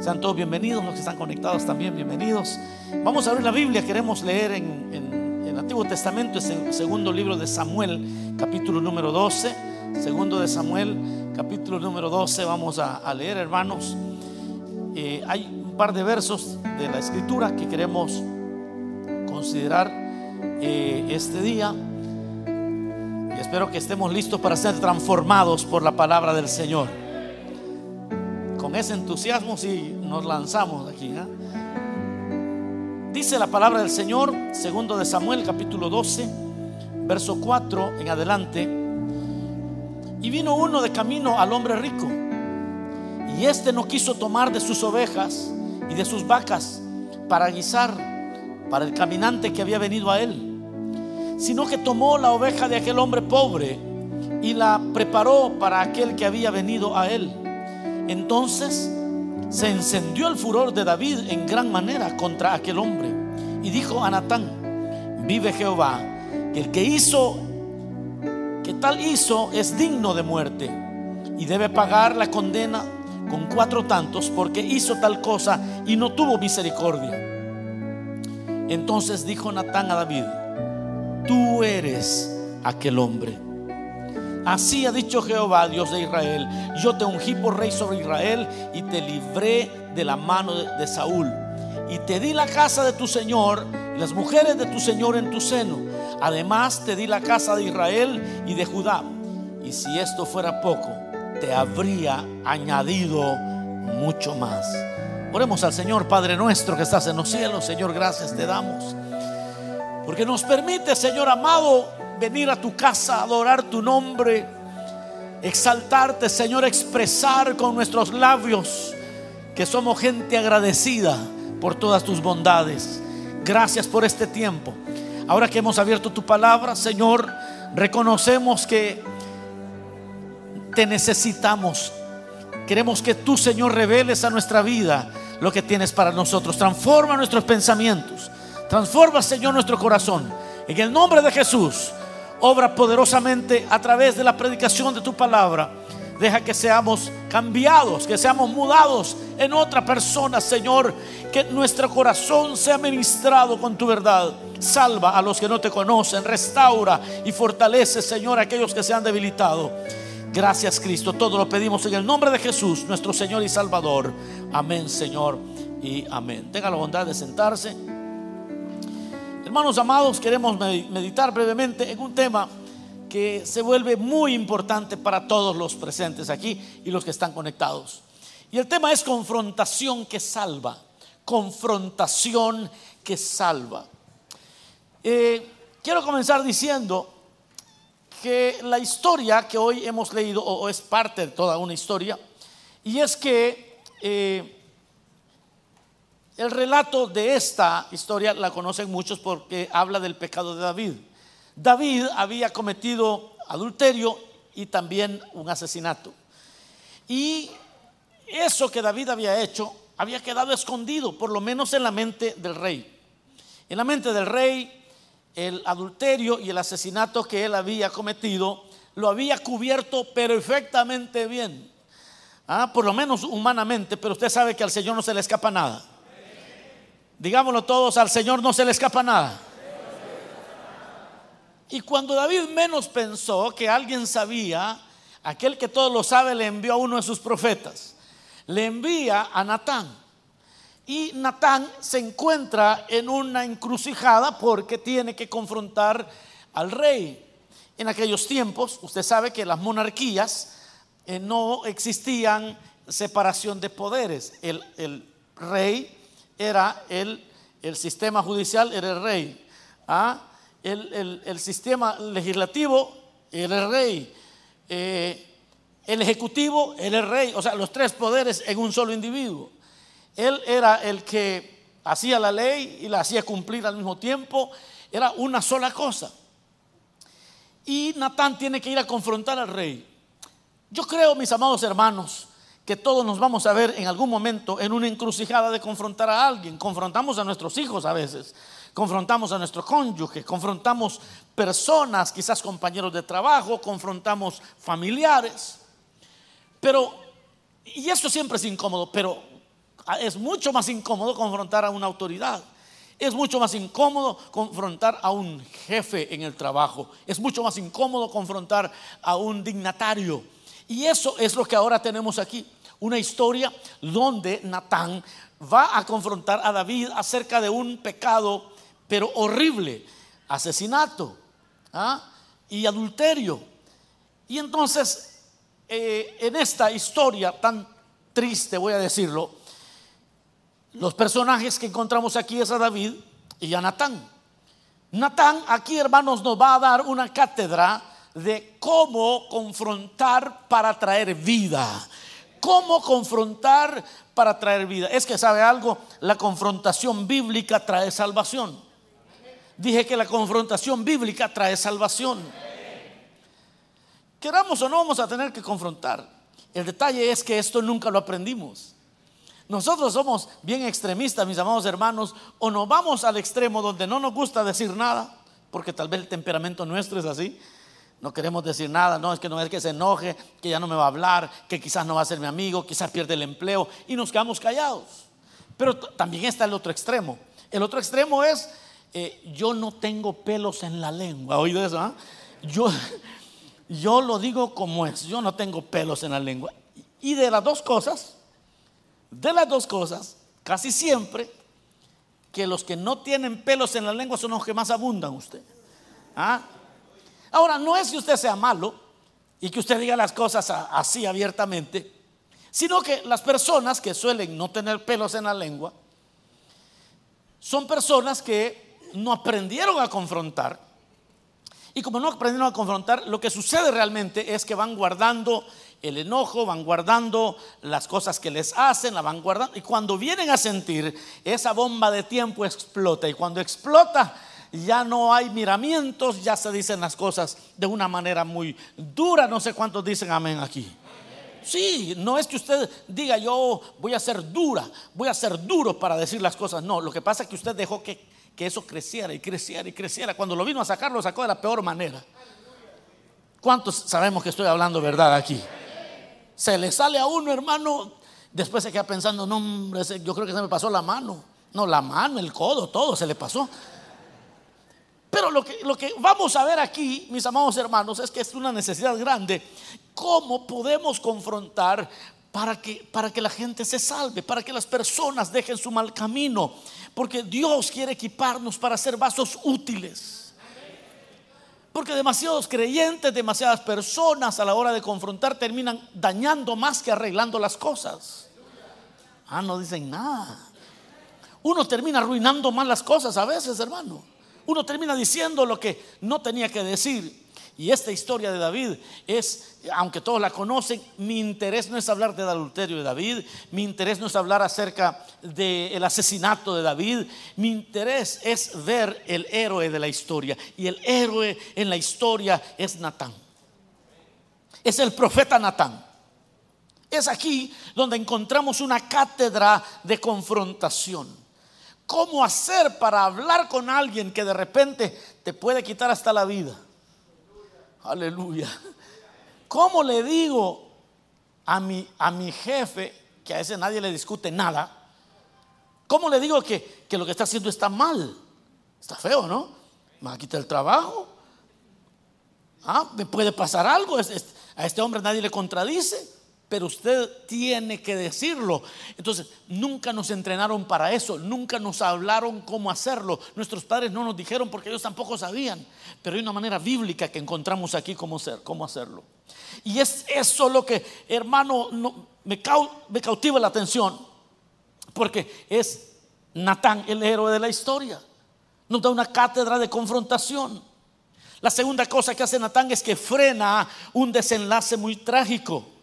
Sean todos bienvenidos, los que están conectados también, bienvenidos. Vamos a abrir la Biblia, queremos leer en, en el Antiguo Testamento, es el segundo libro de Samuel, capítulo número 12. Segundo de Samuel, capítulo número 12, vamos a, leer, hermanos. Eh, hay un par de versos de la escritura que queremos considerar eh, este día. Y espero que estemos listos para ser transformados por la palabra del Señor con ese entusiasmo si nos lanzamos aquí. ¿eh? Dice la palabra del Señor, segundo de Samuel, capítulo 12, verso 4 en adelante. Y vino uno de camino al hombre rico, y éste no quiso tomar de sus ovejas y de sus vacas para guisar para el caminante que había venido a él, sino que tomó la oveja de aquel hombre pobre y la preparó para aquel que había venido a él. Entonces se encendió el furor de David en gran manera contra aquel hombre y dijo a Natán, vive Jehová, que el que hizo, que tal hizo es digno de muerte y debe pagar la condena con cuatro tantos porque hizo tal cosa y no tuvo misericordia. Entonces dijo Natán a David, tú eres aquel hombre. Así ha dicho Jehová, Dios de Israel, yo te ungí por rey sobre Israel y te libré de la mano de, Saúl. Y te di la casa de tu Señor y las mujeres de tu Señor en tu seno. Además te di la casa de Israel y de Judá. Y si esto fuera poco, te habría añadido mucho más. Oremos al Señor Padre nuestro que estás en los cielos. Señor, gracias te damos. Porque nos permite, Señor amado, venir a tu casa, adorar tu nombre, exaltarte, Señor, expresar con nuestros labios que somos gente agradecida por todas tus bondades. Gracias por este tiempo. Ahora que hemos abierto tu palabra, Señor, reconocemos que te necesitamos. Queremos que tú, Señor, reveles a nuestra vida lo que tienes para nosotros. Transforma nuestros pensamientos. Transforma, Señor, nuestro corazón. En el nombre de Jesús obra poderosamente a través de la predicación de tu palabra. Deja que seamos cambiados, que seamos mudados en otra persona, Señor. Que nuestro corazón sea ministrado con tu verdad. Salva a los que no te conocen, restaura y fortalece, Señor, a aquellos que se han debilitado. Gracias, Cristo. Todo lo pedimos en el nombre de Jesús, nuestro Señor y Salvador. Amén, Señor, y amén. Tenga la bondad de sentarse. Hermanos amados, queremos meditar brevemente en un tema que se vuelve muy importante para todos los presentes aquí y los que están conectados. Y el tema es confrontación que salva. Confrontación que salva. Eh, quiero comenzar diciendo que la historia que hoy hemos leído, o, es parte de toda una historia, y es que eh, el relato de esta historia la conocen muchos porque habla del pecado de David. David había cometido adulterio y también un asesinato. Y eso que David había hecho había quedado escondido, por lo menos en la mente del rey. En la mente del rey, el adulterio y el asesinato que él había cometido lo había cubierto perfectamente bien. Ah, por lo menos humanamente, pero usted sabe que al Señor no se le escapa nada. Digámoslo todos, al Señor no se le escapa nada. Y cuando David menos pensó que alguien sabía, aquel que todo lo sabe le envió a uno de sus profetas. Le envía a Natán. Y Natán se encuentra en una encrucijada porque tiene que confrontar al rey. En aquellos tiempos, usted sabe que las monarquías eh, no existían separación de poderes. El, el rey era el, el sistema judicial, era el rey. ¿ah? El, sistema legislativo era el rey. Eh, el ejecutivo era el rey. O sea, los tres poderes en un solo individuo. Él era el que hacía la ley y la hacía cumplir al mismo tiempo. Era una sola cosa. Y Natán tiene que ir a confrontar al rey. Yo creo, mis amados hermanos, que todos nos vamos a ver en algún momento en una encrucijada de confrontar a alguien. Confrontamos a nuestros hijos a veces, confrontamos a nuestro cónyuge, confrontamos personas, quizás compañeros de trabajo, confrontamos familiares. Pero, y eso siempre es incómodo, pero Es mucho más incómodo confrontar a una autoridad. Es mucho más incómodo confrontar a un jefe en el trabajo. Es mucho más incómodo confrontar a un dignatario. Y eso es lo que ahora tenemos aquí. Una historia donde Natán va a confrontar a David acerca de un pecado, pero horrible, asesinato ¿ah? y adulterio. Y entonces, eh, en esta historia tan triste, voy a decirlo, los personajes que encontramos aquí es a David y a Natán. Natán aquí, hermanos, nos va a dar una cátedra de cómo confrontar para traer vida. Cómo confrontar para traer vida. Es que sabe algo, la confrontación bíblica trae salvación. Dije que la confrontación bíblica trae salvación. Queramos o no vamos a tener que confrontar. El detalle es que esto nunca lo aprendimos. Nosotros somos bien extremistas, mis amados hermanos, o nos vamos al extremo donde no nos gusta decir nada, porque tal vez el temperamento nuestro es así. No queremos decir nada, no es que no es que se enoje, que ya no me va a hablar, que quizás no va a ser mi amigo, quizás pierde el empleo y nos quedamos callados. Pero también está el otro extremo. El otro extremo es, eh, yo no tengo pelos en la lengua. ¿Oído eso? Ah? Yo, yo lo digo como es, yo no tengo pelos en la lengua. Y de las dos cosas, de las dos cosas, casi siempre, que los que no tienen pelos en la lengua son los que más abundan usted. ¿Ah? Ahora, no es que usted sea malo y que usted diga las cosas así abiertamente, sino que las personas que suelen no tener pelos en la lengua son personas que no aprendieron a confrontar. Y como no aprendieron a confrontar, lo que sucede realmente es que van guardando el enojo, van guardando las cosas que les hacen, la van guardando. Y cuando vienen a sentir, esa bomba de tiempo explota. Y cuando explota, ya no hay miramientos, ya se dicen las cosas de una manera muy dura. No sé cuántos dicen amén aquí. Sí, no es que usted diga yo voy a ser dura, voy a ser duro para decir las cosas. No, lo que pasa es que usted dejó que, que eso creciera y creciera y creciera. Cuando lo vino a sacar, lo sacó de la peor manera. ¿Cuántos sabemos que estoy hablando verdad aquí? se le sale a uno, hermano, después se queda pensando, no, hombre, yo creo que se me pasó la mano. No, la mano, el codo, todo se le pasó. Pero lo que, vamos a ver aquí, mis amados hermanos, es que es una necesidad grande. ¿Cómo podemos confrontar para que, para que la gente se salve, para que las personas dejen su mal camino? Porque Dios quiere equiparnos para ser vasos útiles. Porque demasiados creyentes, demasiadas personas a la hora de confrontar terminan dañando más que arreglando las cosas. Ah, no dicen nada. Uno termina arruinando más las cosas a veces, hermano. Uno termina diciendo lo que no tenía que decir. Y esta historia de David es, aunque todos la conocen, mi interés no es hablar del adulterio de David, mi interés no es hablar acerca del asesinato de David, mi interés es ver el héroe de la historia. Y el héroe en la historia es Natán. Es el profeta Natán. Es aquí donde encontramos una cátedra de confrontación. ¿Cómo hacer para hablar con alguien que de repente te puede quitar hasta la vida? Aleluya. ¿Cómo le digo a mi, a mi jefe, que a ese nadie le discute nada, cómo le digo que, lo que está haciendo está mal? Está feo, ¿no? Me va a quitar el trabajo. Ah, me puede pasar algo. A este hombre nadie le contradice pero usted tiene que decirlo. Entonces, nunca nos entrenaron para eso, nunca nos hablaron cómo hacerlo. Nuestros padres no nos dijeron porque ellos tampoco sabían, pero hay una manera bíblica que encontramos aquí cómo, cómo hacerlo. Y es eso lo que, hermano, me, me cautiva la atención, porque es Natán el héroe de la historia. Nos da una cátedra de confrontación. La segunda cosa que hace Natán es que frena un desenlace muy trágico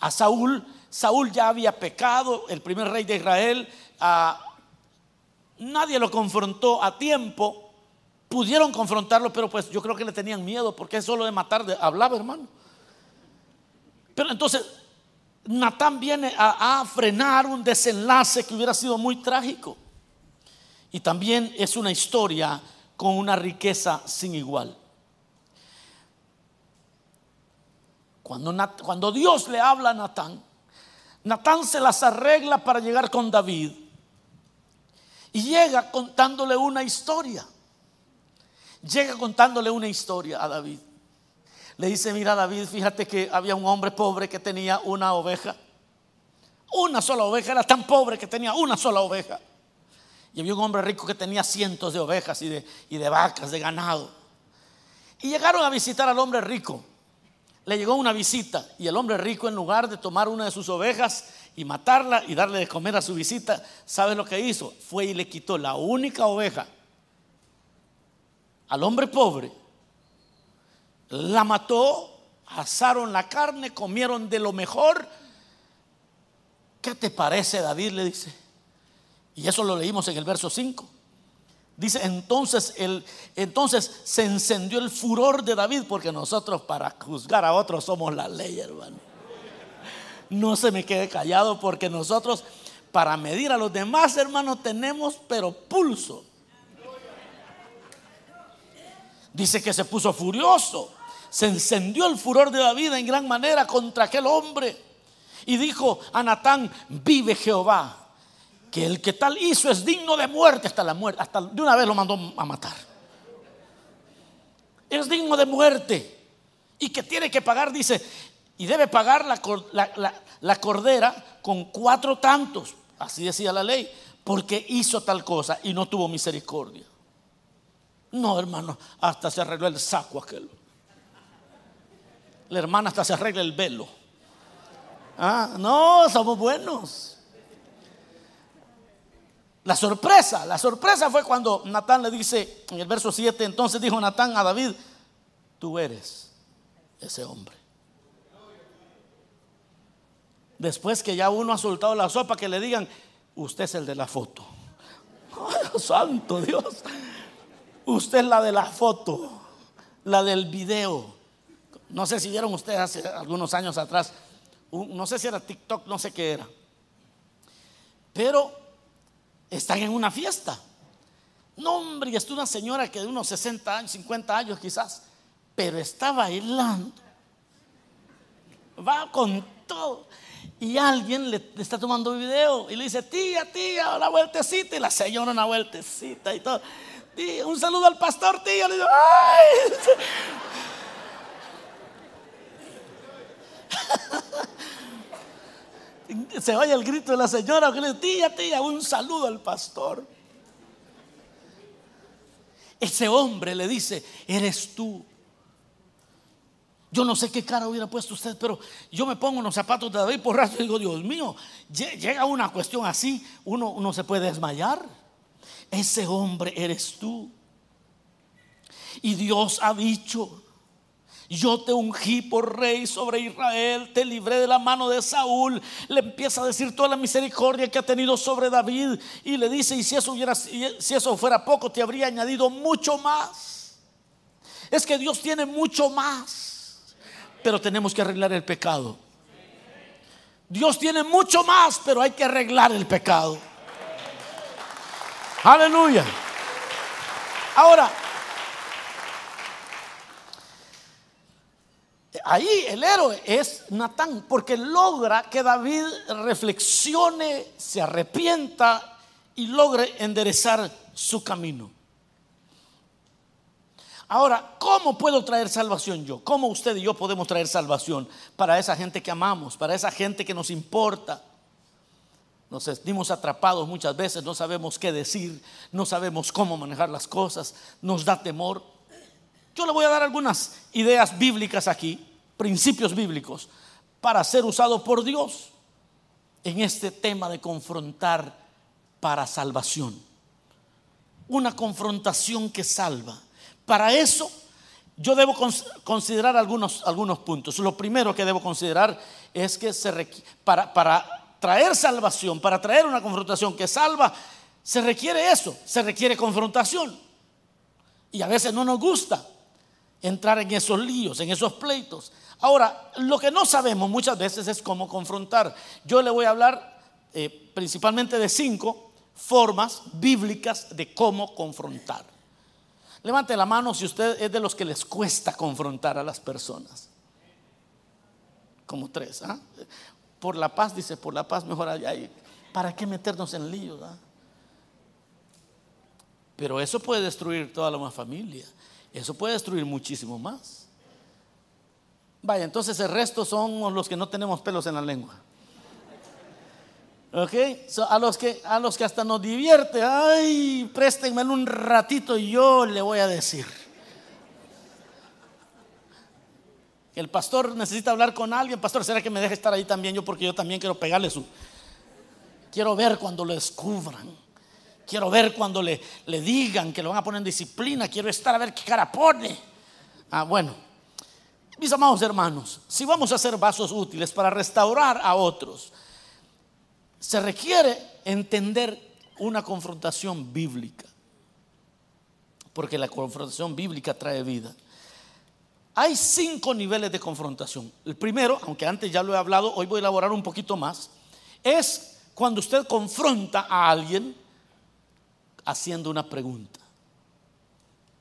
a Saúl. Saúl ya había pecado, el primer rey de Israel. nadie lo confrontó a tiempo. Pudieron confrontarlo, pero pues yo creo que le tenían miedo porque es solo de matar hablaba, hermano. Pero entonces Natán viene a, a frenar un desenlace que hubiera sido muy trágico. Y también es una historia con una riqueza sin igual. Cuando, Dios le habla a Natán, Natán se las arregla para llegar con David y llega contándole una historia. Llega contándole una historia a David. Le dice, mira David, fíjate que había un hombre pobre que tenía una oveja. Una sola oveja, era tan pobre que tenía una sola oveja. Y había un hombre rico que tenía cientos de ovejas y de, vacas, de ganado. Y llegaron a visitar al hombre rico. Le llegó una visita y el hombre rico en lugar de tomar una de sus ovejas y matarla y darle de comer a su visita, ¿sabe lo que hizo? Fue y le quitó la única oveja al hombre pobre. La mató, asaron la carne, comieron de lo mejor. ¿Qué te parece, David? Le dice. Y eso lo leímos en el verso 5. Dice, entonces, el, entonces se encendió el furor de David, porque nosotros para juzgar a otros somos la ley, hermano. No se me quede callado, porque nosotros para medir a los demás, hermanos, tenemos pero pulso. Dice que se puso furioso, se encendió el furor de David en gran manera contra aquel hombre. Y dijo a Natán, vive Jehová que el que tal hizo es digno de muerte hasta la muerte, hasta de una vez lo mandó a matar. Es digno de muerte y que tiene que pagar, dice, y debe pagar la, la cordera con cuatro tantos, así decía la ley, porque hizo tal cosa y no tuvo misericordia. No, hermano, hasta se arregló el saco aquel. La hermana hasta se arregla el velo. Ah, no, somos buenos. La sorpresa, la sorpresa fue cuando Natán le dice en el verso 7, entonces dijo Natán a David, tú eres ese hombre. Después que ya uno ha soltado la sopa, que le digan, usted es el de la foto. santo Dios. Usted es la de la foto, la del video. No sé si vieron ustedes hace algunos años atrás, no sé si era TikTok, no sé qué era. Pero están en una fiesta. No, hombre, y está una señora que de unos 60 años, 50 años quizás, pero está bailando. Va con todo. Y alguien le, está tomando video y le dice, tía, tía, una vueltecita. Y la señora una vueltecita y todo. Tía, un saludo al pastor, tía. Le digo, ¡ay! se oye el grito de la señora que tía, tía, un saludo al pastor. Ese hombre le dice, eres tú. Yo no sé qué cara hubiera puesto usted, pero yo me pongo en los zapatos de David por rato y digo, Dios mío, llega una cuestión así, uno, uno se puede desmayar. Ese hombre eres tú. Y Dios ha dicho, yo te ungí por rey sobre Israel, te libré de la mano de Saúl. Le empieza a decir toda la misericordia que ha tenido sobre David y le dice, y si eso, hubiera, fuera poco, te habría añadido mucho más. Es que Dios tiene mucho más, pero tenemos que arreglar el pecado. Dios tiene mucho más, pero hay que arreglar el pecado. Aleluya. Ahora, ahí el héroe es Natán, porque logra que David reflexione, se arrepienta y logre enderezar su camino. Ahora, ¿cómo puedo traer salvación yo? ¿Cómo usted y yo podemos traer salvación para esa gente que amamos, para esa gente que nos importa? Nos sentimos atrapados muchas veces, no sabemos qué decir, no sabemos cómo manejar las cosas, nos da temor. Yo le voy a dar algunas ideas bíblicas aquí principios bíblicos para ser usado por Dios en este tema de confrontar para salvación. Una confrontación que salva. Para eso yo debo considerar algunos, algunos puntos. Lo primero que debo considerar es que se para, para traer salvación, para traer una confrontación que salva, se requiere eso, se requiere confrontación. Y a veces no nos gusta entrar en esos líos, en esos pleitos. Ahora, lo que no sabemos muchas veces es cómo confrontar. Yo le voy a hablar eh, principalmente de cinco formas bíblicas de cómo confrontar. Levante la mano si usted es de los que les cuesta confrontar a las personas. Como tres. ¿ah? por la paz, dice, por la paz mejor allá. ¿Para qué meternos en líos? Pero eso puede destruir toda la familia. Eso puede destruir muchísimo más. Vaya, entonces el resto son los que no tenemos pelos en la lengua. ¿Ok? a, los que, a los que hasta nos divierte, ay, préstenme un ratito y yo le voy a decir. El pastor necesita hablar con alguien. Pastor, ¿será que me deje estar ahí también yo? Porque yo también quiero pegarle su. Quiero ver cuando lo descubran. Quiero ver cuando le, le digan que lo van a poner en disciplina. Quiero estar a ver qué cara pone. Ah, bueno. Mis amados hermanos, si vamos a hacer vasos útiles para restaurar a otros, se requiere entender una confrontación bíblica. Porque la confrontación bíblica trae vida. Hay cinco niveles de confrontación. El primero, aunque antes ya lo he hablado, hoy voy a elaborar un poquito más, es cuando usted confronta a alguien haciendo una pregunta.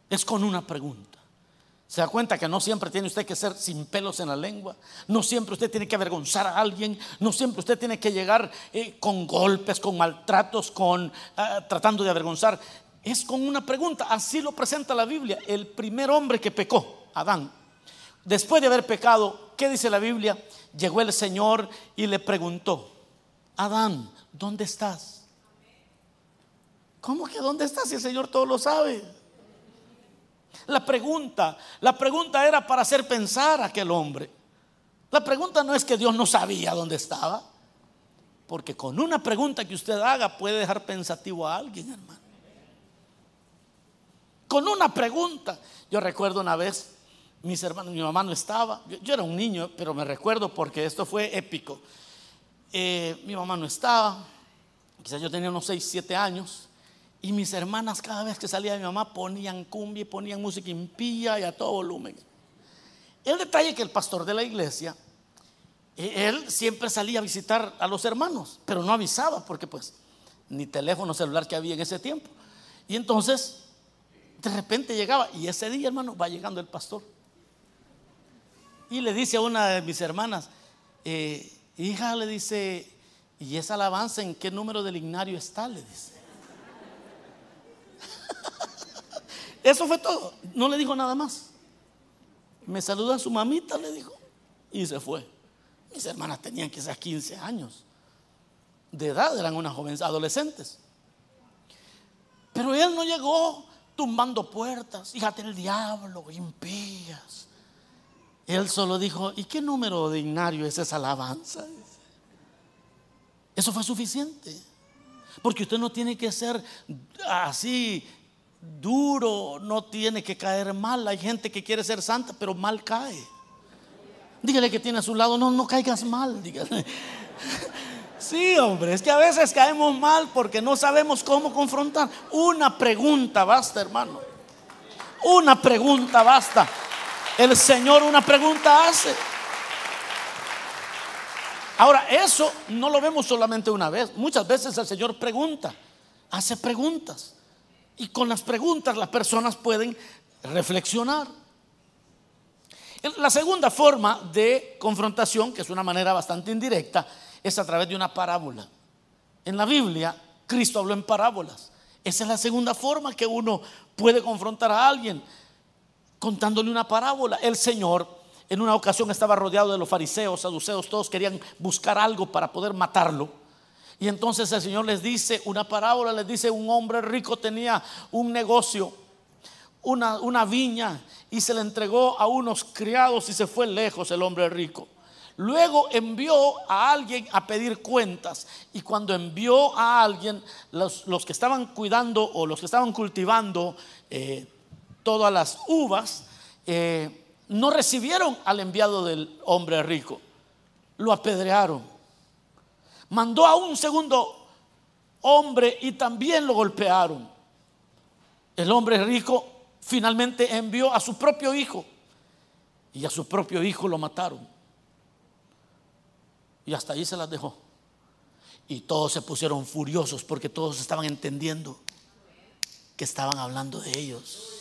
Es con una pregunta. Se da cuenta que no siempre tiene usted que ser sin pelos en la lengua, no siempre usted tiene que avergonzar a alguien, no siempre usted tiene que llegar eh, con golpes, con maltratos, con ah, tratando de avergonzar. Es con una pregunta, así lo presenta la Biblia. El primer hombre que pecó, Adán, después de haber pecado, ¿qué dice la Biblia? Llegó el Señor y le preguntó, Adán, ¿dónde estás? ¿Cómo que dónde estás si el Señor todo lo sabe? La pregunta, la pregunta era para hacer pensar a aquel hombre. La pregunta no es que Dios no sabía dónde estaba, porque con una pregunta que usted haga puede dejar pensativo a alguien, hermano. Con una pregunta. Yo recuerdo una vez mis hermanos, mi mamá no estaba, yo, era un niño, pero me recuerdo porque esto fue épico. Eh, mi mamá no estaba, quizás yo tenía unos 6, 7 años, y mis hermanas cada vez que salía de mi mamá ponían cumbia, ponían música impía y a todo volumen. El detalle que el pastor de la iglesia, e, él siempre salía a visitar a los hermanos, pero no avisaba porque pues ni teléfono celular que había en ese tiempo. Y entonces, de repente llegaba, y ese día, hermano, va llegando el pastor. Y le dice a una de mis hermanas, eh, hija, le dice, ¿y esa alabanza en qué número del ignario está? Le dice. Eso fue todo. No le dijo nada más. Me saluda a su mamita, le dijo. Y se fue. Mis hermanas tenían quizás 15 años de edad, eran unas jóvenes adolescentes. Pero él no llegó tumbando puertas, híjate el diablo, impías. Él solo dijo, ¿y qué número de ignario es esa alabanza? Eso fue suficiente. Porque usted no tiene que ser así duro, no tiene que caer mal. Hay gente que quiere ser santa, pero mal cae. Dígale que tiene a su lado, no, no caigas mal. Dígale. Sí, hombre, es que a veces caemos mal porque no sabemos cómo confrontar. Una pregunta basta, hermano. Una pregunta basta el Señor una pregunta hace. Ahora, eso no lo vemos solamente una vez. Muchas veces el Señor pregunta, hace preguntas. Y con las preguntas las personas pueden reflexionar. La segunda forma de confrontación, que es una manera bastante indirecta, es a través de una parábola. En la Biblia, Cristo habló en parábolas. Esa es la segunda forma que uno puede confrontar a alguien contándole una parábola. El Señor en una ocasión estaba rodeado de los fariseos, saduceos, todos querían buscar algo para poder matarlo. Y entonces el Señor les dice una parábola, les dice un hombre rico tenía un negocio, una, una viña, y se le entregó a unos criados y se fue lejos el hombre rico. Luego envió a alguien a pedir cuentas. Y cuando envió a alguien, los, que estaban cuidando o los que estaban cultivando eh, todas las uvas, eh, no recibieron al enviado del hombre rico, lo apedrearon. Mandó a un segundo hombre y también lo golpearon. El hombre rico finalmente envió a su propio hijo y a su propio hijo lo mataron. Y hasta ahí se las dejó. Y todos se pusieron furiosos porque todos estaban entendiendo que estaban hablando de ellos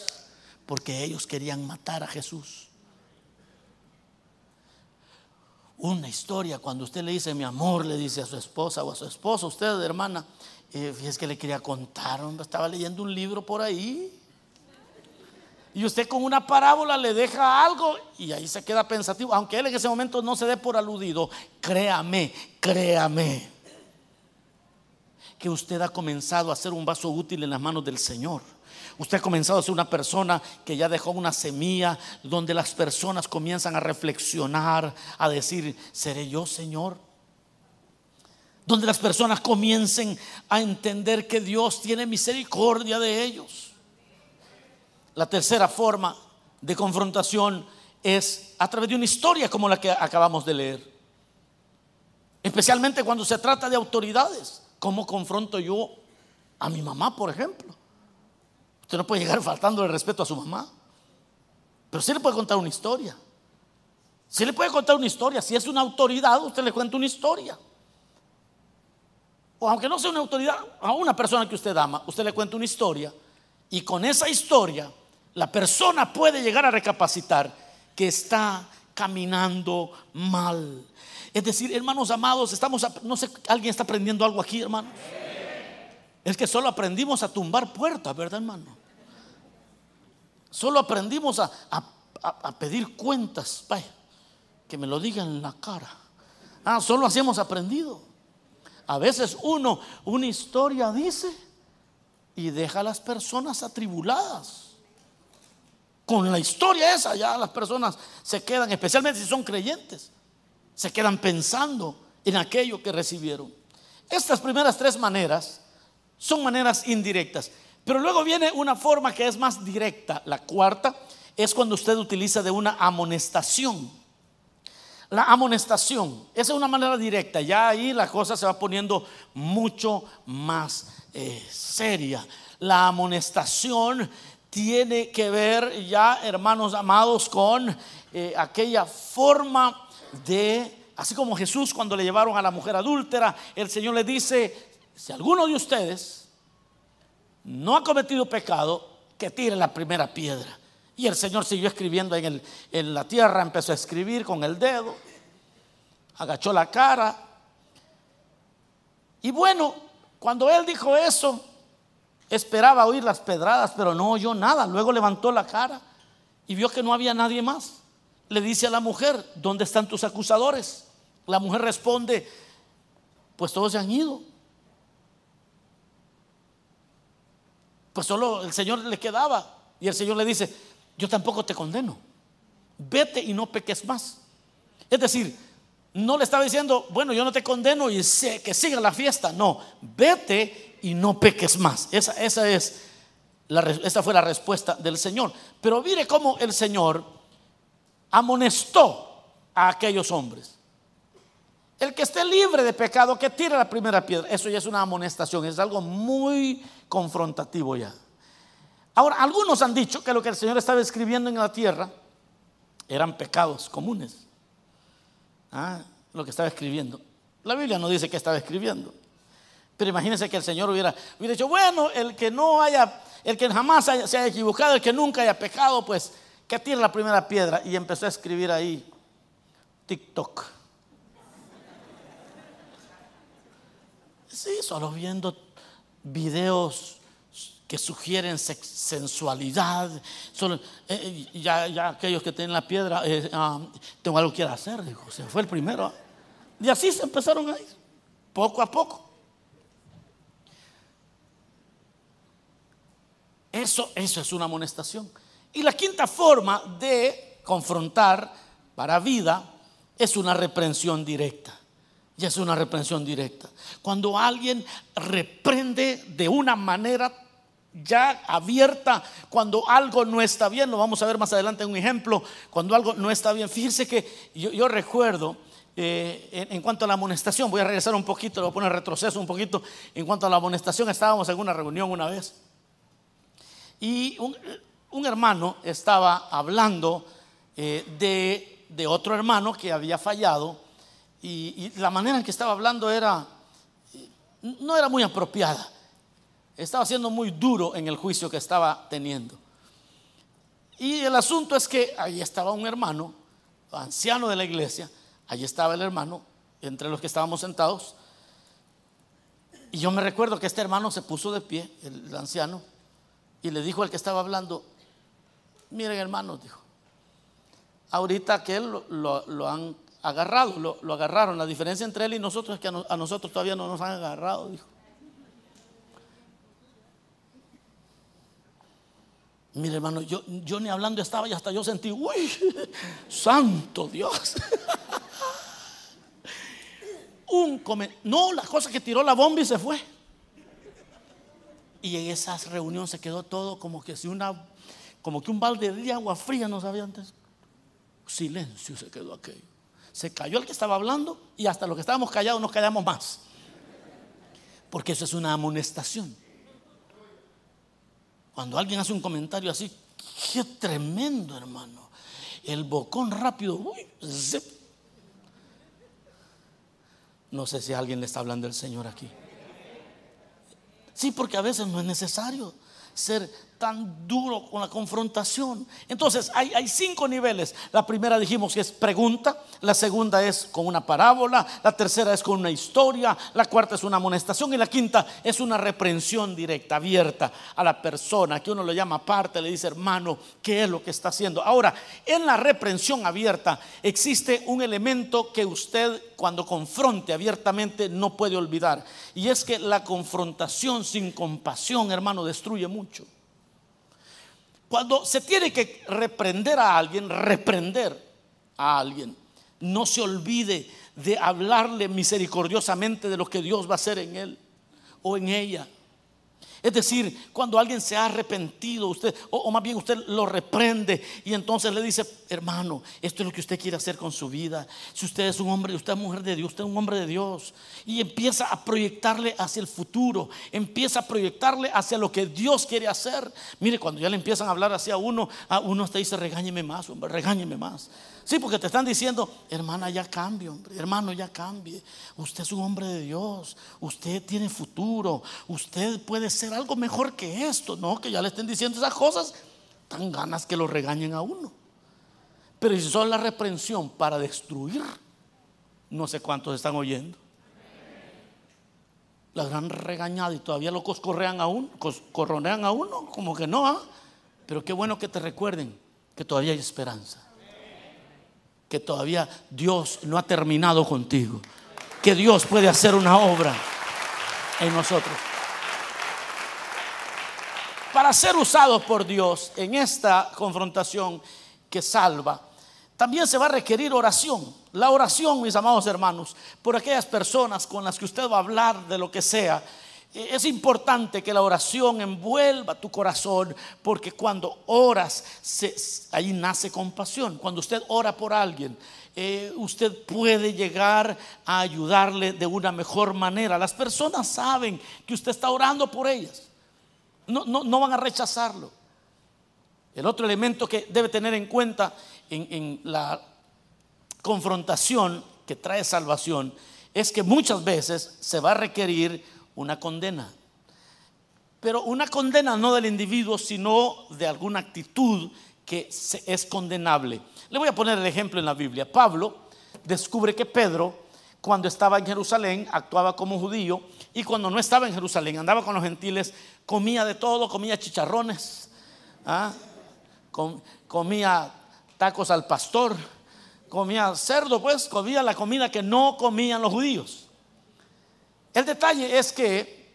porque ellos querían matar a Jesús. Una historia cuando usted le dice mi amor, le dice a su esposa o a su esposo, usted hermana, eh, fíjese que le quería contar, estaba leyendo un libro por ahí. Y usted con una parábola le deja algo y ahí se queda pensativo. Aunque él en ese momento no se dé por aludido, créame, créame, que usted ha comenzado a ser un vaso útil en las manos del Señor. Usted ha comenzado a ser una persona que ya dejó una semilla donde las personas comienzan a reflexionar, a decir, ¿seré yo, Señor? Donde las personas comiencen a entender que Dios tiene misericordia de ellos. La tercera forma de confrontación es a través de una historia como la que acabamos de leer. Especialmente cuando se trata de autoridades. ¿Cómo confronto yo a mi mamá, por ejemplo? Usted no puede llegar faltando el respeto a su mamá. Pero sí le puede contar una historia. Si le puede contar una historia. Si es una autoridad, usted le cuenta una historia. O aunque no sea una autoridad, a una persona que usted ama, usted le cuenta una historia. Y con esa historia, la persona puede llegar a recapacitar que está caminando mal. Es decir, hermanos amados, estamos, no sé, alguien está aprendiendo algo aquí, hermanos. Es que solo aprendimos a tumbar puertas, ¿verdad, hermano? Solo aprendimos a, pedir cuentas. Vaya, que me lo digan en la cara. Ah, solo así hemos aprendido. A veces uno una historia dice y deja a las personas atribuladas. Con la historia esa ya las personas se quedan, especialmente si son creyentes, se quedan pensando en aquello que recibieron. Estas primeras tres maneras son maneras indirectas. Pero luego viene una forma que es más directa. La cuarta es cuando usted utiliza de una amonestación. La amonestación, esa es una manera directa. Ya ahí la cosa se va poniendo mucho más eh, seria. La amonestación tiene que ver ya, hermanos amados, con eh, aquella forma de, así como Jesús cuando le llevaron a la mujer adúltera, el Señor le dice, si alguno de ustedes no ha cometido pecado, que tire la primera piedra. Y el Señor siguió escribiendo en, en la tierra, empezó a escribir con el dedo, agachó la cara. Y bueno, cuando él dijo eso, esperaba oír las pedradas, pero no oyó nada. Luego levantó la cara y vio que no había nadie más. Le dice a la mujer, ¿dónde están tus acusadores? La mujer responde, pues todos se han ido. Pues solo el Señor le quedaba. Y el Señor le dice, yo tampoco te condeno. Vete y no peques más. Es decir, no le estaba diciendo, bueno, yo no te condeno y sé que siga la fiesta. No, vete y no peques más. Esa, esa es la, esa fue la respuesta del Señor. Pero mire cómo el Señor amonestó a aquellos hombres. El que esté libre de pecado, que tire la primera piedra. Eso ya es una amonestación, es algo muy confrontativo ya. Ahora, algunos han dicho que lo que el Señor estaba escribiendo en la tierra eran pecados comunes. Ah, lo que estaba escribiendo. La Biblia no dice que estaba escribiendo. Pero imagínense que el Señor hubiera, dicho, bueno, el que no haya, el que jamás se haya equivocado, el que nunca haya pecado, pues que tire la primera piedra. Y empezó a escribir ahí, TikTok. Sí, solo viendo videos que sugieren sensualidad. Solo, eh, eh, ya, aquellos que tienen la piedra, eh, ah, tengo algo que hacer, dijo. Se fue el primero. Y así se empezaron a ir, poco a poco. Eso, eso es una amonestación. Y la quinta forma de confrontar para vida es una reprensión directa. Ya es una reprensión directa. Cuando alguien reprende de una manera ya abierta, cuando algo no está bien, lo vamos a ver más adelante en un ejemplo, cuando algo no está bien. Fíjense que yo, recuerdo eh, en, cuanto a la amonestación, voy a regresar un poquito, lo voy a poner retroceso un poquito, en cuanto a la amonestación, estábamos en una reunión una vez y un, hermano estaba hablando eh, de otro hermano que había fallado y, la manera en que estaba hablando era, no era muy apropiada. Estaba siendo muy duro en el juicio que estaba teniendo. Y el asunto es que ahí estaba un hermano, anciano de la iglesia, Allí estaba el hermano, entre los que estábamos sentados. Y yo me recuerdo que este hermano se puso de pie, el anciano, y le dijo al que estaba hablando, miren hermanos, dijo, ahorita que él lo, han agarrado, lo, agarraron. La diferencia entre él y nosotros es que a, nosotros todavía no nos han agarrado, dijo. Mire, hermano, yo, ni hablando estaba y hasta yo sentí, uy, santo Dios. Un no, la cosa que tiró la bomba y se fue. Y en esa reunión se quedó todo como que si una, como que un balde de agua fría no sabía antes. Silencio se quedó aquello. Se cayó el que estaba hablando y hasta los que estábamos callados nos callamos más. Porque eso es una amonestación. Cuando alguien hace un comentario así, qué tremendo, hermano. El bocón rápido, uy, No sé si alguien le está hablando el Señor aquí. Sí, porque a veces no es necesario ser tan duro con la confrontación. Entonces, hay, cinco niveles. La primera dijimos que es pregunta, la segunda es con una parábola, la tercera es con una historia, la cuarta es una amonestación y la quinta es una reprensión directa, abierta a la persona, que uno lo llama aparte, le dice, hermano, ¿qué es lo que está haciendo? Ahora, en la reprensión abierta existe un elemento que usted cuando confronte abiertamente no puede olvidar, y es que la confrontación sin compasión, hermano, destruye mucho. Cuando se tiene que reprender a alguien, reprender a alguien, no se olvide de hablarle misericordiosamente de lo que Dios va a hacer en él o en ella. Es decir, cuando alguien se ha arrepentido, usted, o, más bien usted lo reprende y entonces le dice, hermano, esto es lo que usted quiere hacer con su vida. Si usted es un hombre, usted es mujer de Dios, usted es un hombre de Dios. Y empieza a proyectarle hacia el futuro, empieza a proyectarle hacia lo que Dios quiere hacer. Mire, cuando ya le empiezan a hablar hacia uno, a uno hasta dice, regáñeme más, hombre, regáñeme más. Sí, porque te están diciendo, hermana, ya cambie, hombre, hermano, ya cambie. Usted es un hombre de Dios, usted tiene futuro, usted puede ser algo mejor que esto. No, que ya le estén diciendo esas cosas, tan ganas que lo regañen a uno. Pero si son la reprensión para destruir, no sé cuántos están oyendo. La gran regañada y todavía lo coscorrean a uno, corronean a uno, como que no, ¿ah? pero qué bueno que te recuerden que todavía hay esperanza que todavía Dios no ha terminado contigo. Que Dios puede hacer una obra en nosotros. Para ser usados por Dios en esta confrontación que salva, también se va a requerir oración. La oración, mis amados hermanos, por aquellas personas con las que usted va a hablar de lo que sea, es importante que la oración envuelva tu corazón porque cuando oras, ahí nace compasión. Cuando usted ora por alguien, eh, usted puede llegar a ayudarle de una mejor manera. Las personas saben que usted está orando por ellas. No, no, van a rechazarlo. El otro elemento que debe tener en cuenta en, en la confrontación que trae salvación es que muchas veces se va a requerir una condena. Pero una condena no del individuo, sino de alguna actitud que es condenable. Le voy a poner el ejemplo en la Biblia. Pablo descubre que Pedro, cuando estaba en Jerusalén, actuaba como judío y cuando no estaba en Jerusalén, andaba con los gentiles, comía de todo, comía chicharrones, ¿ah? comía tacos al pastor, comía cerdo, pues comía la comida que no comían los judíos. El detalle es que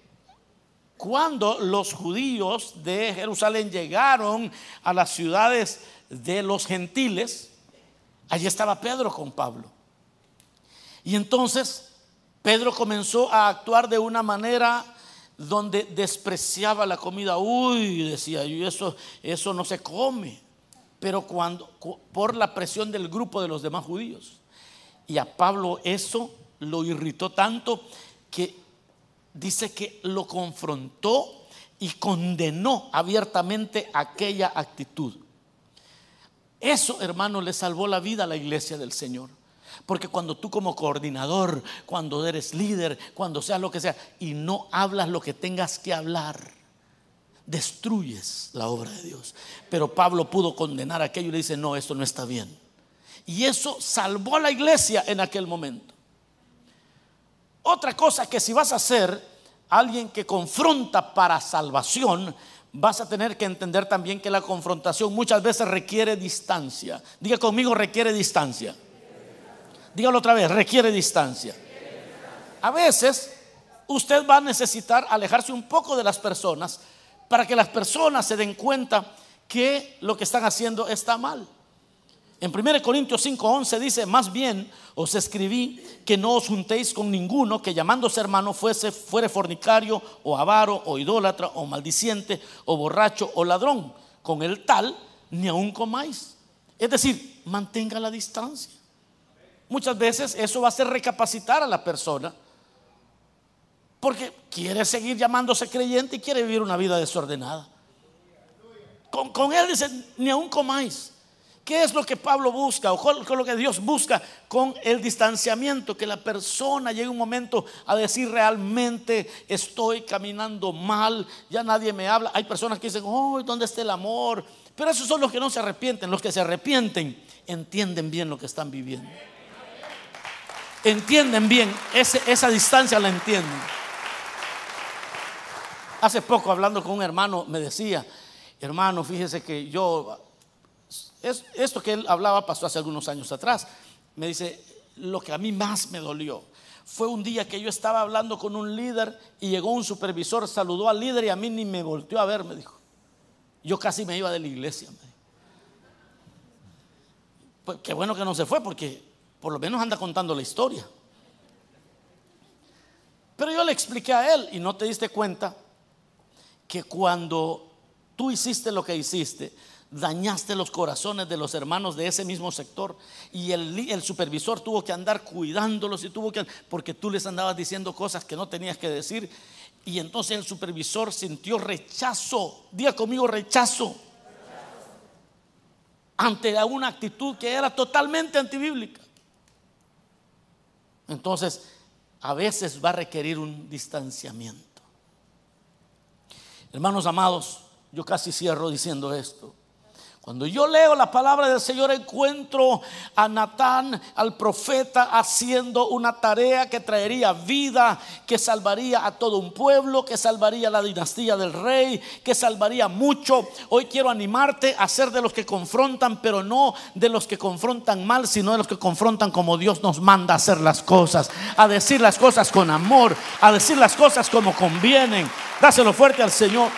cuando los judíos de Jerusalén llegaron a las ciudades de los gentiles, allí estaba Pedro con Pablo. Y entonces Pedro comenzó a actuar de una manera donde despreciaba la comida. Uy, decía yo, eso, eso no se come. Pero cuando, por la presión del grupo de los demás judíos. Y a Pablo eso lo irritó tanto que dice que lo confrontó y condenó abiertamente aquella actitud. Eso, hermano, le salvó la vida a la iglesia del Señor. Porque cuando tú como coordinador, cuando eres líder, cuando seas lo que sea, y no hablas lo que tengas que hablar, destruyes la obra de Dios. Pero Pablo pudo condenar aquello y le dice, no, esto no está bien. Y eso salvó a la iglesia en aquel momento. Otra cosa que si vas a ser alguien que confronta para salvación, vas a tener que entender también que la confrontación muchas veces requiere distancia. Diga conmigo, requiere distancia. Dígalo otra vez, requiere distancia. A veces usted va a necesitar alejarse un poco de las personas para que las personas se den cuenta que lo que están haciendo está mal. En 1 Corintios 5:11 dice, más bien os escribí que no os juntéis con ninguno que llamándose hermano fuese, fuere fornicario o avaro o idólatra o maldiciente o borracho o ladrón. Con el tal ni aun comáis. Es decir, mantenga la distancia. Muchas veces eso va a hacer recapacitar a la persona porque quiere seguir llamándose creyente y quiere vivir una vida desordenada. Con, con él dice, ni aun comáis. ¿Qué es lo que Pablo busca o qué es lo que Dios busca con el distanciamiento? Que la persona llegue un momento a decir realmente estoy caminando mal, ya nadie me habla. Hay personas que dicen, oh, ¿dónde está el amor? Pero esos son los que no se arrepienten. Los que se arrepienten entienden bien lo que están viviendo. Entienden bien, esa distancia la entienden. Hace poco hablando con un hermano me decía, hermano, fíjese que yo esto que él hablaba pasó hace algunos años atrás. Me dice, lo que a mí más me dolió fue un día que yo estaba hablando con un líder y llegó un supervisor, saludó al líder y a mí ni me volteó a ver, me dijo. Yo casi me iba de la iglesia. Pues qué bueno que no se fue porque por lo menos anda contando la historia. Pero yo le expliqué a él y no te diste cuenta que cuando tú hiciste lo que hiciste, dañaste los corazones de los hermanos de ese mismo sector y el, supervisor tuvo que andar cuidándolos y tuvo que porque tú les andabas diciendo cosas que no tenías que decir y entonces el supervisor sintió rechazo, diga conmigo rechazo ante una actitud que era totalmente antibíblica. Entonces, a veces va a requerir un distanciamiento. Hermanos amados, yo casi cierro diciendo esto. Cuando yo leo la palabra del Señor encuentro a Natán, al profeta, haciendo una tarea que traería vida, que salvaría a todo un pueblo, que salvaría la dinastía del rey, que salvaría mucho. Hoy quiero animarte a ser de los que confrontan, pero no de los que confrontan mal, sino de los que confrontan como Dios nos manda a hacer las cosas, a decir las cosas con amor, a decir las cosas como convienen. Dáselo fuerte al Señor.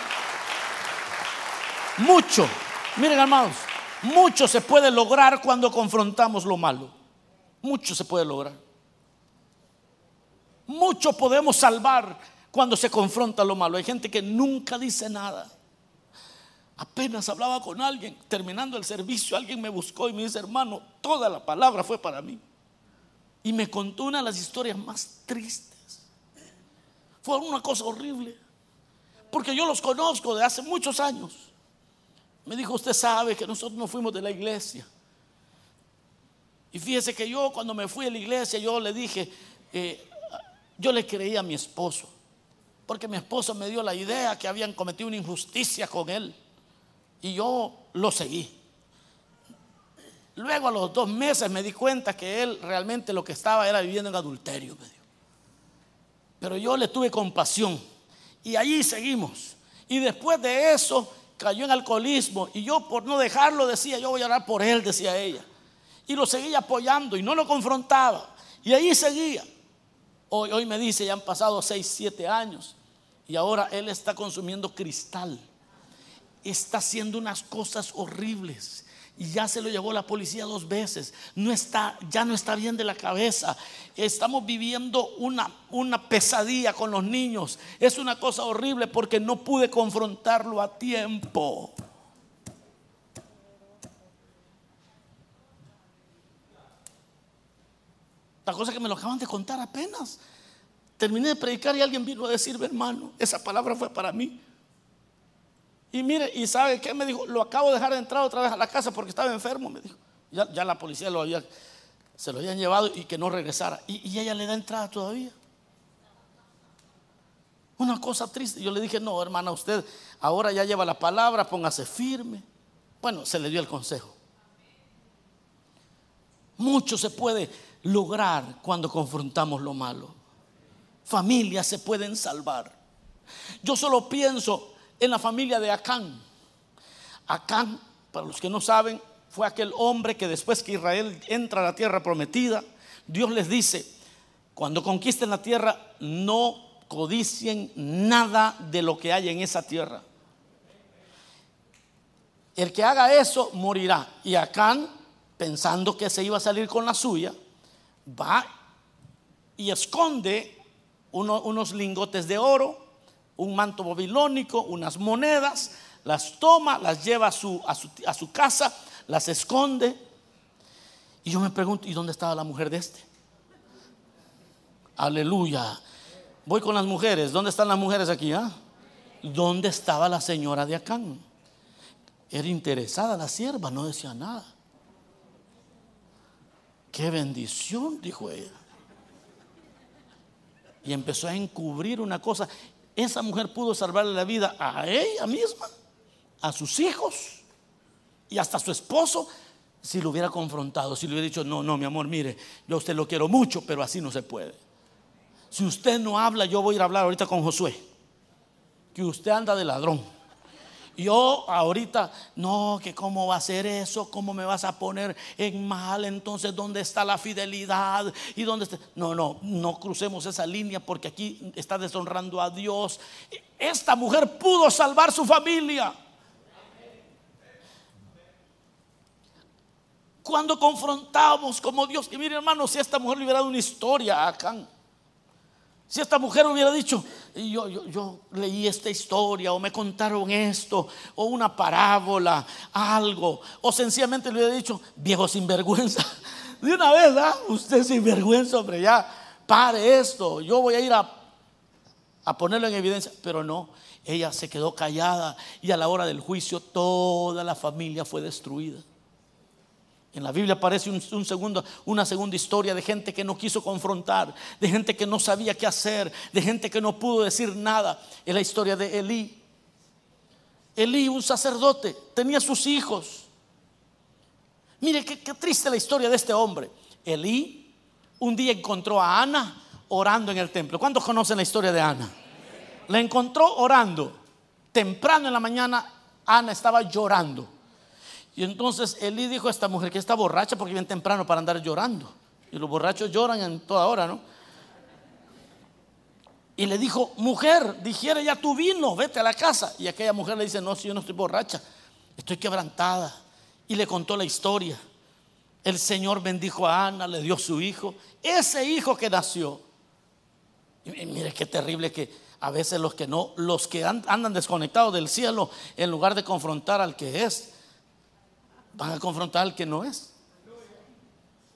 Mucho Miren, hermanos, mucho se puede lograr cuando confrontamos lo malo. Mucho se puede lograr. Mucho podemos salvar cuando se confronta lo malo. Hay gente que nunca dice nada. Apenas hablaba con alguien, terminando el servicio, alguien me buscó y me dice, hermano, toda la palabra fue para mí. Y me contó una de las historias más tristes. Fue una cosa horrible. Porque yo los conozco de hace muchos años. Me dijo, usted sabe que nosotros no fuimos de la iglesia. Y fíjese que yo cuando me fui a la iglesia, yo le dije, eh, yo le creí a mi esposo, porque mi esposo me dio la idea que habían cometido una injusticia con él. Y yo lo seguí. Luego a los dos meses me di cuenta que él realmente lo que estaba era viviendo en adulterio. Pero yo le tuve compasión. Y allí seguimos. Y después de eso cayó en alcoholismo y yo por no dejarlo decía, yo voy a orar por él, decía ella. Y lo seguía apoyando y no lo confrontaba. Y ahí seguía. Hoy, hoy me dice, ya han pasado 6, 7 años y ahora él está consumiendo cristal. Está haciendo unas cosas horribles y ya se lo llevó la policía dos veces. No está, ya no está bien de la cabeza. Estamos viviendo una, una pesadilla con los niños. Es una cosa horrible porque no pude confrontarlo a tiempo. La cosa que me lo acaban de contar apenas. Terminé de predicar y alguien vino a decirme, hermano, esa palabra fue para mí. Y mire, ¿y sabe qué me dijo? Lo acabo de dejar de entrar otra vez a la casa porque estaba enfermo, me dijo. Ya, la policía lo había, se lo habían llevado y que no regresara. Y, y ella le da entrada todavía. Una cosa triste. Yo le dije, no, hermana, usted ahora ya lleva la palabra, póngase firme. Bueno, se le dio el consejo. Mucho se puede lograr cuando confrontamos lo malo. Familias se pueden salvar. Yo solo pienso en la familia de Acán. Acán, para los que no saben, fue aquel hombre que después que Israel entra a la tierra prometida, Dios les dice, cuando conquisten la tierra, no codicien nada de lo que hay en esa tierra. El que haga eso morirá. Y Acán, pensando que se iba a salir con la suya, va y esconde unos lingotes de oro, un manto babilónico, unas monedas, las toma, las lleva a su, a su, a su casa, las esconde. Y yo me pregunto, ¿y dónde estaba la mujer de este? Aleluya. Voy con las mujeres. ¿Dónde están las mujeres aquí? Ah? ¿Dónde estaba la señora de Acán? Era interesada la sierva, no decía nada. Qué bendición, dijo ella. Y empezó a encubrir una cosa. Esa mujer pudo salvarle la vida a ella misma, a sus hijos y hasta a su esposo si lo hubiera confrontado, si le hubiera dicho, no, no, mi amor, mire, yo usted lo quiero mucho, pero así no se puede. Si usted no habla, yo voy a ir a hablar ahorita con Josué. Que usted anda de ladrón. Yo ahorita, no, que cómo va a ser eso, cómo me vas a poner en mal, entonces dónde está la fidelidad y dónde está. No, no, no crucemos esa línea porque aquí está deshonrando a Dios. Esta mujer pudo salvar su familia. Cuando confrontamos como Dios, y mire hermano, si esta mujer le hubiera dado una historia a Acán, si esta mujer hubiera dicho, yo, yo, yo, leí esta historia o me contaron esto o una parábola, algo, o sencillamente le hubiera dicho, viejo sinvergüenza, de una vez, ¿ah? usted sinvergüenza, hombre, ya, pare esto, yo voy a ir a, a ponerlo en evidencia, pero no, ella se quedó callada y a la hora del juicio toda la familia fue destruida. En la Biblia aparece una segunda historia de gente que no quiso confrontar, de gente que no sabía qué hacer, de gente que no pudo decir nada. Es la historia de Elí. Elí, un sacerdote, tenía sus hijos. Mire qué, qué triste la historia de este hombre. Elí un día encontró a Ana orando en el templo. ¿Cuántos conocen la historia de Ana? La encontró orando. Temprano en la mañana, Ana estaba llorando. Y entonces Elí dijo a esta mujer que está borracha porque viene temprano para andar llorando. Y los borrachos lloran en toda hora, ¿no? Y le dijo, mujer, digiere ya tu vino, vete a la casa. Y aquella mujer le dice, no, si yo no estoy borracha, estoy quebrantada. Y le contó la historia. El Señor bendijo a Ana, le dio su hijo. Ese hijo que nació. Y mire qué terrible que a veces los que no, los que andan desconectados del cielo, en lugar de confrontar al que es, van a confrontar al que no es.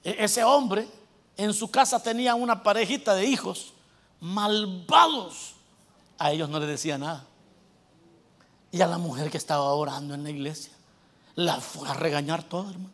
E-, ese hombre en su casa tenía una parejita de hijos malvados. A ellos no le decía nada. Y a la mujer que estaba orando en la iglesia, la fue a regañar toda, hermano.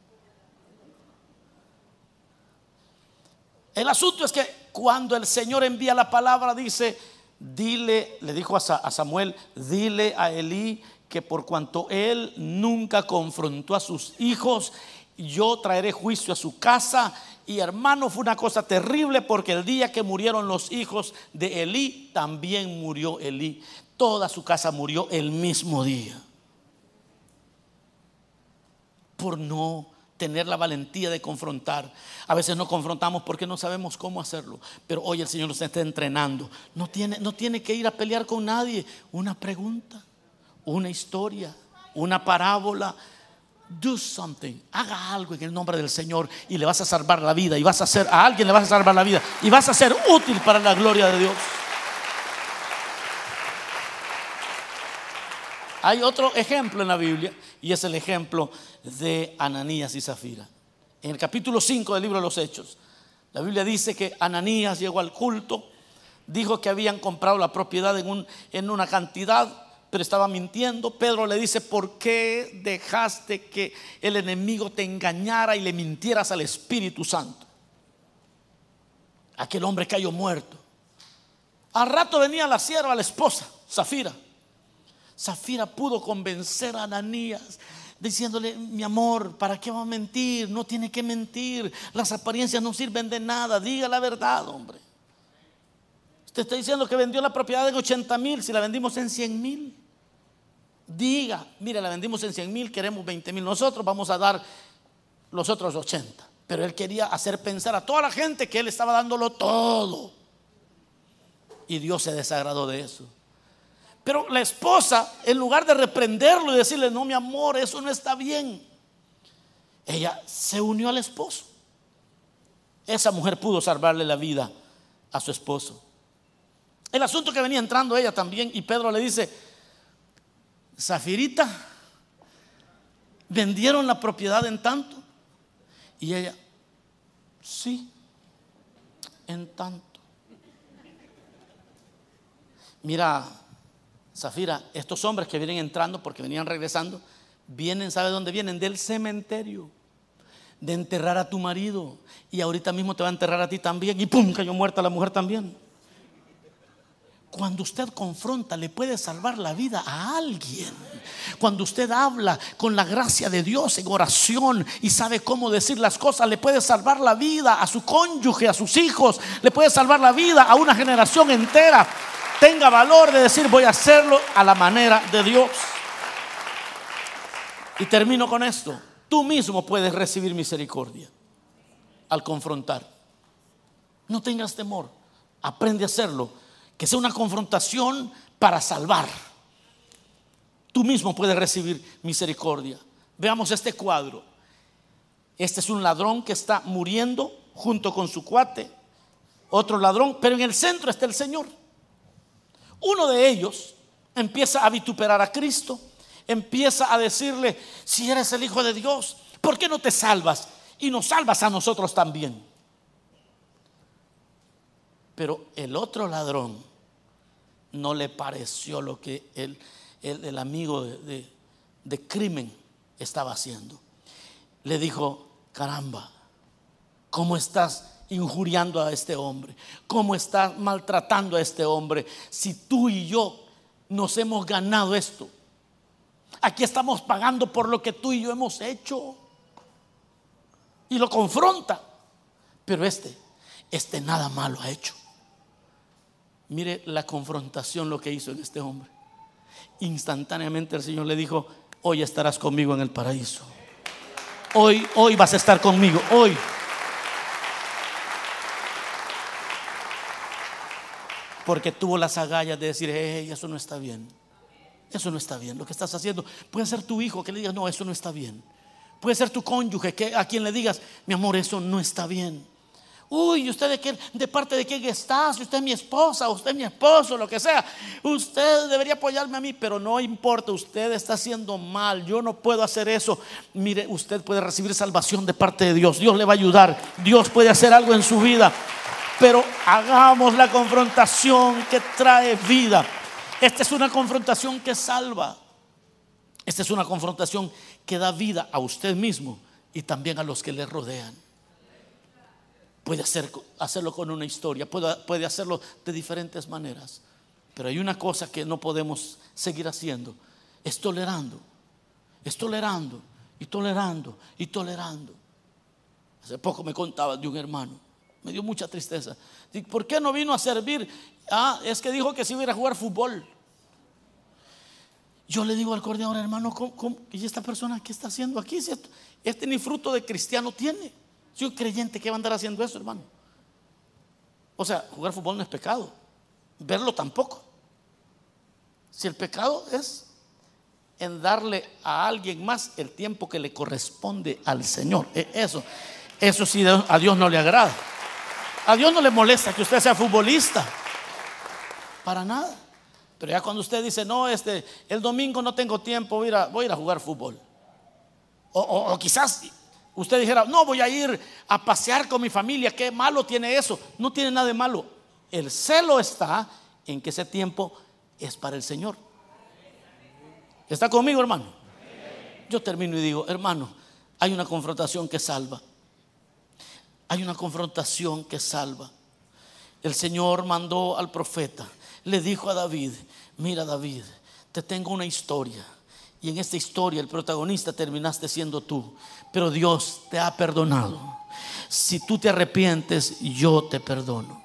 El asunto es que cuando el Señor envía la palabra, dice, dile, le dijo a Samuel, dile a Elí que por cuanto él nunca confrontó a sus hijos, yo traeré juicio a su casa. Y hermano, fue una cosa terrible porque el día que murieron los hijos de Elí, también murió Elí. Toda su casa murió el mismo día. Por no tener la valentía de confrontar. A veces no confrontamos porque no sabemos cómo hacerlo. Pero hoy el Señor nos está entrenando. No tiene, no tiene que ir a pelear con nadie. Una pregunta una historia, una parábola. Do something, haga algo en el nombre del Señor y le vas a salvar la vida y vas a hacer a alguien le vas a salvar la vida y vas a ser útil para la gloria de Dios. Hay otro ejemplo en la Biblia y es el ejemplo de Ananías y Zafira. En el capítulo 5 del libro de los Hechos, la Biblia dice que Ananías llegó al culto, dijo que habían comprado la propiedad en, en una cantidad pero estaba mintiendo. Pedro le dice, ¿por qué dejaste que el enemigo te engañara y le mintieras al Espíritu Santo? Aquel hombre cayó muerto. Al rato venía la sierva, la esposa, Zafira. Zafira pudo convencer a Ananías. diciéndole, mi amor, ¿para qué va a mentir? No tiene que mentir. Las apariencias no sirven de nada. Diga la verdad, hombre. Usted está diciendo que vendió la propiedad en 80 mil, si la vendimos en 100 mil. Diga, mire, la vendimos en 100 mil, queremos 20 mil. Nosotros vamos a dar los otros 80. Pero él quería hacer pensar a toda la gente que él estaba dándolo todo. Y Dios se desagradó de eso. Pero la esposa, en lugar de reprenderlo y decirle, no, mi amor, eso no está bien, ella se unió al esposo. Esa mujer pudo salvarle la vida a su esposo. El asunto que venía entrando ella también, y Pedro le dice, Zafirita, vendieron la propiedad en tanto. Y ella, sí, en tanto. Mira, Zafira, estos hombres que vienen entrando porque venían regresando, vienen, ¿sabe dónde vienen? Del cementerio, de enterrar a tu marido. Y ahorita mismo te va a enterrar a ti también. Y pum, cayó muerta la mujer también. Cuando usted confronta, le puede salvar la vida a alguien. Cuando usted habla con la gracia de Dios en oración y sabe cómo decir las cosas, le puede salvar la vida a su cónyuge, a sus hijos, le puede salvar la vida a una generación entera tenga valor de decir voy a hacerlo a la manera de Dios. Y termino con esto. Tú mismo puedes recibir misericordia al confrontar. No tengas temor. Aprende a hacerlo. Que sea una confrontación para salvar. Tú mismo puedes recibir misericordia. Veamos este cuadro. Este es un ladrón que está muriendo junto con su cuate. Otro ladrón, pero en el centro está el Señor. Uno de ellos empieza a vituperar a Cristo, empieza a decirle, si eres el Hijo de Dios, ¿por qué no te salvas? Y nos salvas a nosotros también. Pero el otro ladrón no le pareció lo que el, el, amigo de, de crimen estaba haciendo. Le dijo, caramba, ¿cómo estás? injuriando a este hombre? ¿Cómo está maltratando a este hombre? Si tú y yo nos hemos ganado esto. Aquí estamos pagando por lo que tú y yo hemos hecho. Y lo confronta. Pero este, este nada malo ha hecho. Mire la confrontación lo que hizo en este hombre. Instantáneamente el Señor le dijo, hoy estarás conmigo en el paraíso. Hoy, hoy vas a estar conmigo. Hoy. porque tuvo las agallas de decir, hey, eso no está bien. Eso no está bien. Lo que estás haciendo puede ser tu hijo que le digas, no, eso no está bien. Puede ser tu cónyuge que a quien le digas, mi amor, eso no está bien. Uy, ¿usted de, qué, de parte de quién está? Si usted es mi esposa, usted es mi esposo, lo que sea. Usted debería apoyarme a mí, pero no importa, usted está haciendo mal. Yo no puedo hacer eso. Mire, usted puede recibir salvación de parte de Dios. Dios le va a ayudar. Dios puede hacer algo en su vida pero hagamos la confrontación que trae vida. Esta es una confrontación que salva. Esta es una confrontación que da vida a usted mismo y también a los que le rodean. Puede hacer, hacerlo con una historia, puede, hacerlo de diferentes maneras. Pero hay una cosa que no podemos seguir haciendo. Es tolerando. Es tolerando y tolerando y tolerando. Hace poco me contaba de un hermano me dio mucha tristeza. ¿Por qué no vino a servir? Ah, es que dijo que sí iba a jugar fútbol. Yo le digo al coordinador, hermano, ¿y esta persona qué está haciendo aquí? Este ni fruto de cristiano tiene. Soy un creyente que va a andar haciendo eso, hermano. O sea, jugar fútbol no es pecado. Verlo tampoco. Si el pecado es en darle a alguien más el tiempo que le corresponde al Señor. E, eso, eso sí a Dios no le agrada. A Dios no le molesta que usted sea futbolista. Para nada. Pero ya cuando usted dice, no, este, el domingo no tengo tiempo, voy a voy a, ir a jugar fútbol. O, quizás usted dijera, no, voy a ir a pasear con mi familia, qué malo tiene eso. No tiene nada de malo. El celo está en que ese tiempo es para el Señor. ¿Está conmigo, hermano? Yo termino y digo, hermano, hay una confrontación que salva. Hay una confrontación que salva. El Señor mandó al profeta, le dijo a David, mira David, te tengo una historia Y en esta historia el protagonista terminaste siendo tú. Pero Dios te ha perdonado. Si tú te arrepientes, yo te perdono.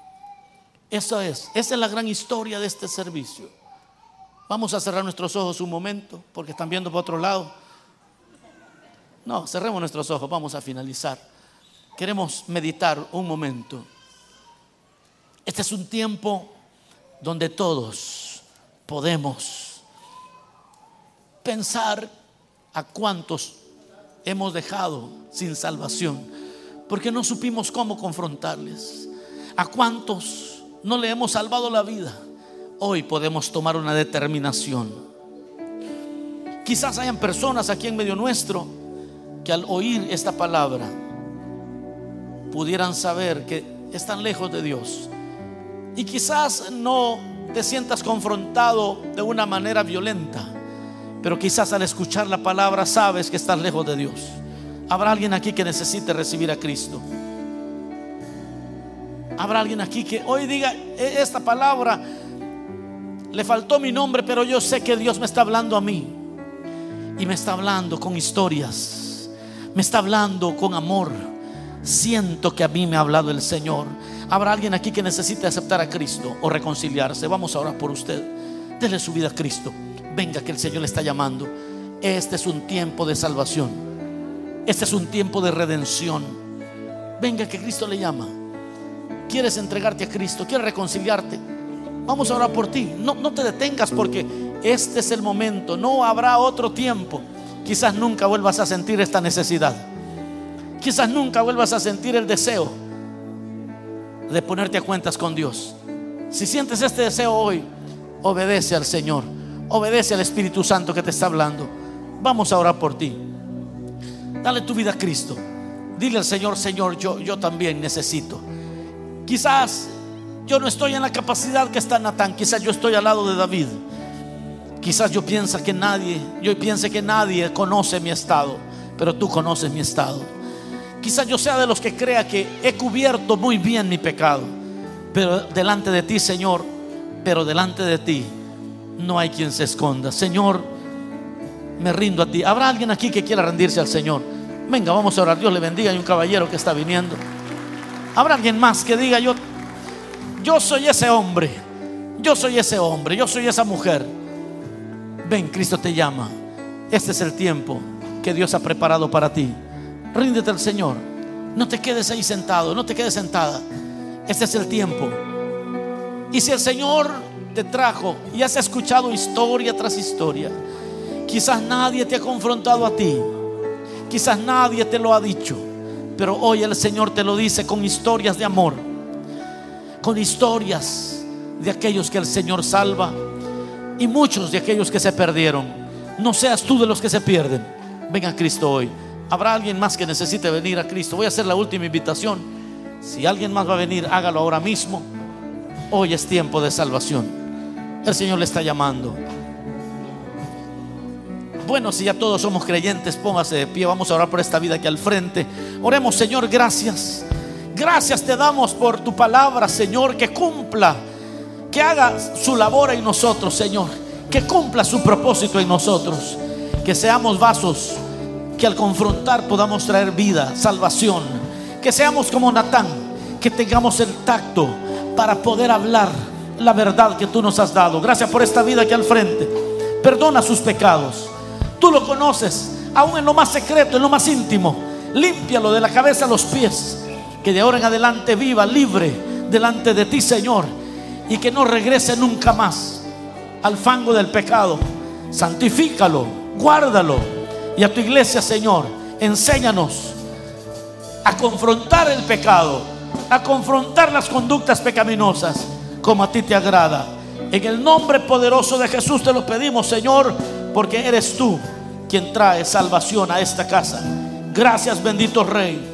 Eso es, esa es la gran historia de este servicio. Vamos a cerrar nuestros ojos un momento, porque están viendo por otro lado. No, cerremos nuestros ojos, vamos a finalizar. Queremos meditar un momento. Este es un tiempo donde todos podemos pensar a cuántos hemos dejado sin salvación, porque no supimos cómo confrontarles. A cuántos no le hemos salvado la vida. Hoy podemos tomar una determinación. Quizás hayan personas aquí en medio nuestro que al oír esta palabra pudieran saber que están lejos de Dios. Y quizás no te sientas confrontado de una manera violenta, pero quizás al escuchar la palabra sabes que estás lejos de Dios. Habrá alguien aquí que necesite recibir a Cristo. Habrá alguien aquí que hoy diga, e, esta palabra le faltó mi nombre, pero yo sé que Dios me está hablando a mí. Y me está hablando con historias. Me está hablando con amor. Siento que a mí me ha hablado el Señor. Habrá alguien aquí que necesite aceptar a Cristo o reconciliarse. Vamos a orar por usted. Dele su vida a Cristo. Venga que el Señor le está llamando. Este es un tiempo de salvación. Este es un tiempo de redención. Venga que Cristo le llama. ¿Quieres entregarte a Cristo? ¿Quieres reconciliarte? Vamos a orar por ti. No, no te detengas porque este es el momento. No habrá otro tiempo. Quizás nunca vuelvas a sentir esta necesidad. Quizás nunca vuelvas a sentir el deseo de ponerte a cuentas con Dios. Si sientes este deseo hoy, obedece al Señor. Obedece al Espíritu Santo que te está hablando. Vamos a orar por ti. Dale tu vida a Cristo. Dile al Señor, Señor, yo, yo también necesito. Quizás yo no estoy en la capacidad que está Natán. Quizás yo estoy al lado de David. Quizás yo pienso que nadie, yo piense que nadie conoce mi estado, pero tú conoces mi estado. Quizás yo sea de los que crea que he cubierto muy bien mi pecado, pero delante de ti, Señor, pero delante de ti no hay quien se esconda. Señor, me rindo a ti. ¿Habrá alguien aquí que quiera rendirse al Señor? Venga, vamos a orar. Dios le bendiga. Hay un caballero que está viniendo. ¿Habrá alguien más que diga yo, yo soy ese hombre, yo soy ese hombre, yo soy esa mujer? Ven, Cristo te llama. Este es el tiempo que Dios ha preparado para ti. Ríndete al Señor. No te quedes ahí sentado, no te quedes sentada. Este es el tiempo. Y si el Señor te trajo y has escuchado historia tras historia, quizás nadie te ha confrontado a ti, quizás nadie te lo ha dicho, pero hoy el Señor te lo dice con historias de amor, con historias de aquellos que el Señor salva y muchos de aquellos que se perdieron. No seas tú de los que se pierden. Venga a Cristo hoy. Habrá alguien más que necesite venir a Cristo. Voy a hacer la última invitación. Si alguien más va a venir, hágalo ahora mismo. Hoy es tiempo de salvación. El Señor le está llamando. Bueno, si ya todos somos creyentes, póngase de pie. Vamos a orar por esta vida aquí al frente. Oremos, Señor, gracias. Gracias te damos por tu palabra, Señor, que cumpla que haga su labor en nosotros, Señor. Que cumpla su propósito en nosotros. Que seamos vasos que al confrontar podamos traer vida, salvación. Que seamos como Natán, que tengamos el tacto para poder hablar la verdad que tú nos has dado. Gracias por esta vida aquí al frente. Perdona sus pecados. Tú lo conoces, aún en lo más secreto, en lo más íntimo. Límpialo de la cabeza a los pies. Que de ahora en adelante viva libre delante de ti, Señor y que no regrese nunca más al fango del pecado. Santifícalo, guárdalo. Y a tu iglesia, Señor, enséñanos a confrontar el pecado, a confrontar las conductas pecaminosas como a ti te agrada. En el nombre poderoso de Jesús te lo pedimos, Señor, porque eres tú quien trae salvación a esta casa. Gracias, bendito Rey.